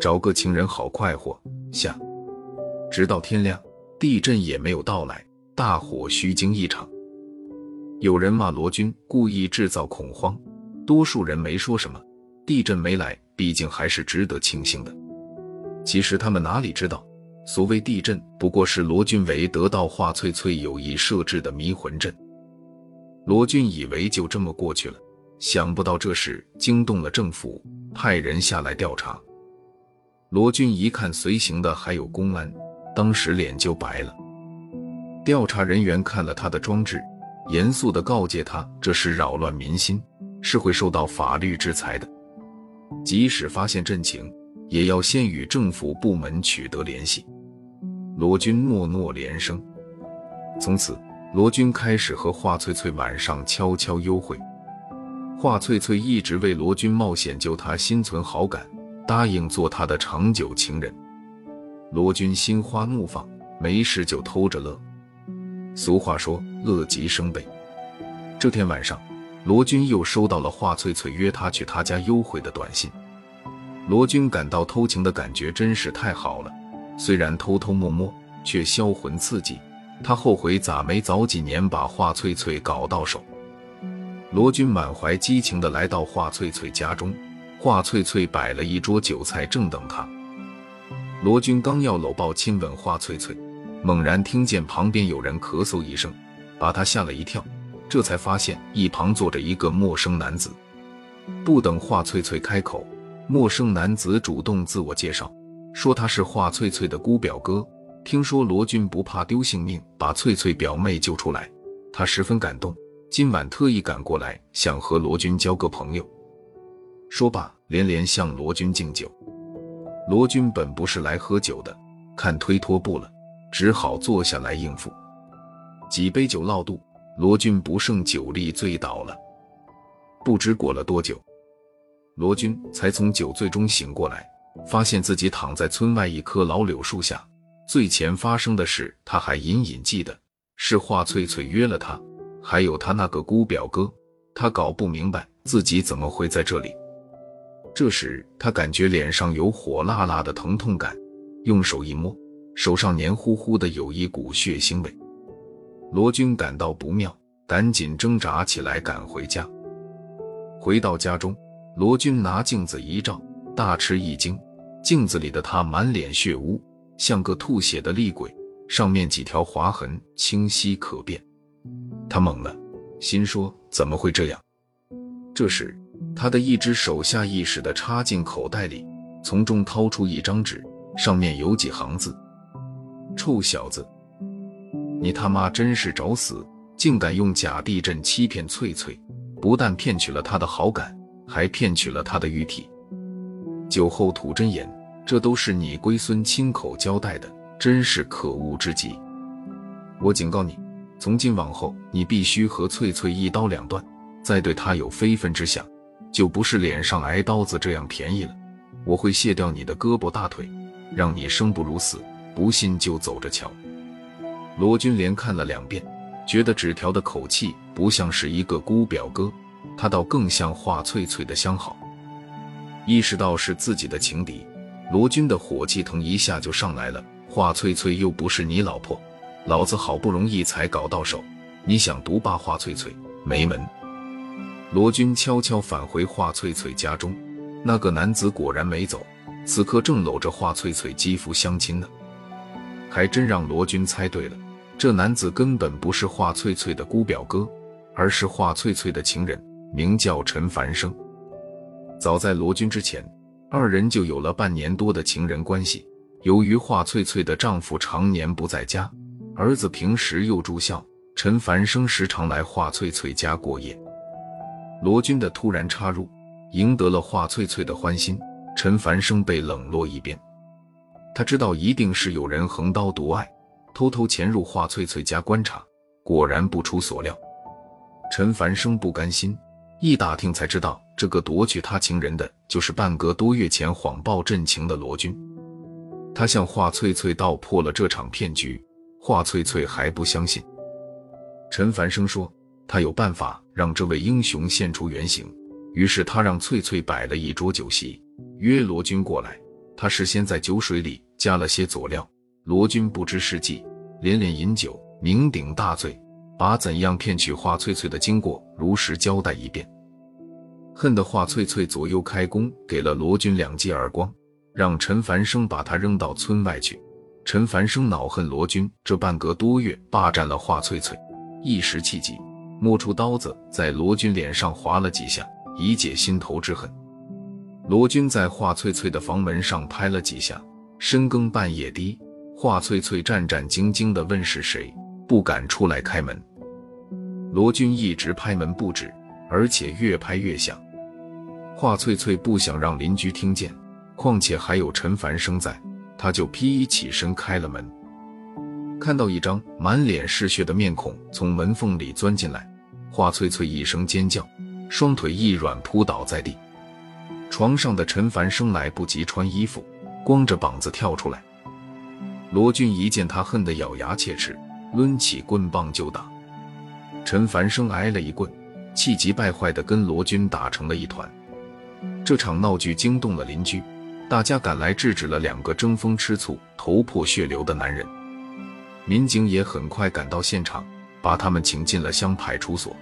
找个情人好快活。下，直到天亮，地震也没有到来，大火虚惊一场。有人骂罗军故意制造恐慌，多数人没说什么。地震没来，毕竟还是值得庆幸的。其实他们哪里知道，所谓地震不过是罗军为得到华翠翠有意设置的迷魂阵。罗军以为就这么过去了，想不到这事惊动了政府，派人下来调查。罗军一看随行的还有公安，当时脸就白了。调查人员看了他的装置，严肃地告诫他，这是扰乱民心，是会受到法律制裁的。即使发现阵情，也要先与政府部门取得联系。罗军诺诺连声。从此，罗军开始和华翠翠晚上悄悄幽会。华翠翠一直为罗军冒险救他心存好感。答应做他的长久情人，罗军心花怒放，没事就偷着乐。俗话说乐极生悲。这天晚上，罗军又收到了华翠翠约他去他家幽会的短信。罗军感到偷情的感觉真是太好了，虽然偷偷摸摸，却销魂刺激。他后悔咋没早几年把华翠翠搞到手。罗军满怀激情地来到华翠翠家中。华翠翠摆了一桌酒菜，正等他。罗军刚要搂抱亲吻华翠翠，猛然听见旁边有人咳嗽一声，把他吓了一跳。这才发现一旁坐着一个陌生男子。不等华翠翠开口，陌生男子主动自我介绍，说他是华翠翠的姑表哥。听说罗军不怕丢性命，把翠翠表妹救出来，他十分感动，今晚特意赶过来，想和罗军交个朋友。说罢，连连向罗军敬酒。罗军本不是来喝酒的，看推脱不了，只好坐下来应付。几杯酒落肚，罗军不胜酒力，醉倒了。不知过了多久，罗军才从酒醉中醒过来，发现自己躺在村外一棵老柳树下。醉前发生的事，他还隐隐记得，是华翠翠约了他，还有他那个姑表哥。他搞不明白自己怎么会在这里。这时，他感觉脸上有火辣辣的疼痛感，用手一摸，手上黏糊糊的，有一股血腥味。罗军感到不妙，赶紧挣扎起来赶回家。回到家中，罗军拿镜子一照，大吃一惊，镜子里的他满脸血污，像个吐血的厉鬼，上面几条划痕清晰可辨。他懵了，心说怎么会这样？这时。他的一只手下意识地插进口袋里，从中掏出一张纸，上面有几行字：“臭小子，你他妈真是找死！竟敢用假地震欺骗翠翠，不但骗取了她的好感，还骗取了她的玉体。酒后吐真言，这都是你龟孙亲口交代的，真是可恶之极！我警告你，从今往后，你必须和翠翠一刀两断，再对她有非分之想。”就不是脸上挨刀子这样便宜了，我会卸掉你的胳膊大腿，让你生不如死。不信就走着瞧。罗军连看了两遍，觉得纸条的口气不像是一个姑表哥，他倒更像华翠翠的相好。意识到是自己的情敌，罗军的火气腾一下就上来了。华翠翠又不是你老婆，老子好不容易才搞到手，你想独霸华翠翠，没门！罗军悄悄返回华翠翠家中，那个男子果然没走，此刻正搂着华翠翠肌肤相亲呢。还真让罗军猜对了，这男子根本不是华翠翠的姑表哥，而是华翠翠的情人，名叫陈凡生。早在罗军之前，二人就有了半年多的情人关系。由于华翠翠的丈夫常年不在家，儿子平时又住校，陈凡生时常来华翠翠家过夜。罗军的突然插入，赢得了华翠翠的欢心。陈凡生被冷落一边，他知道一定是有人横刀夺爱，偷偷潜入华翠翠家观察。果然不出所料，陈凡生不甘心，一打听才知道，这个夺取他情人的就是半个多月前谎报阵情的罗军。他向华翠翠道破了这场骗局，华翠翠还不相信。陈凡生说。他有办法让这位英雄现出原形，于是他让翠翠摆了一桌酒席，约罗军过来。他事先在酒水里加了些佐料，罗军不知是计，连连饮酒，酩酊大醉，把怎样骗取华翠翠的经过如实交代一遍。恨得华翠翠左右开弓，给了罗军两记耳光，让陈繁生把他扔到村外去。陈凡生恼恨罗军这半个多月霸占了华翠翠，一时气急，摸出刀子在罗军脸上划了几下。以解心头之恨。罗军在华翠翠的房门上拍了几下。深更半夜的，华翠翠战战兢兢地问是谁，不敢出来开门。罗军一直拍门不止，而且越拍越响。华翠翠不想让邻居听见，况且还有陈凡生在，他就披衣起身开了门。看到一张满脸是血的面孔从门缝里钻进来，华翠翠一声尖叫。双腿一软，扑倒在地。床上的陈凡生来不及穿衣服，光着膀子跳出来。罗军一见他，恨得咬牙切齿，抡起棍棒就打。陈凡生挨了一棍，气急败坏地跟罗军打成了一团。这场闹剧惊动了邻居，大家赶来制止了两个争风吃醋、头破血流的男人。民警也很快赶到现场，把他们请进了乡派出所。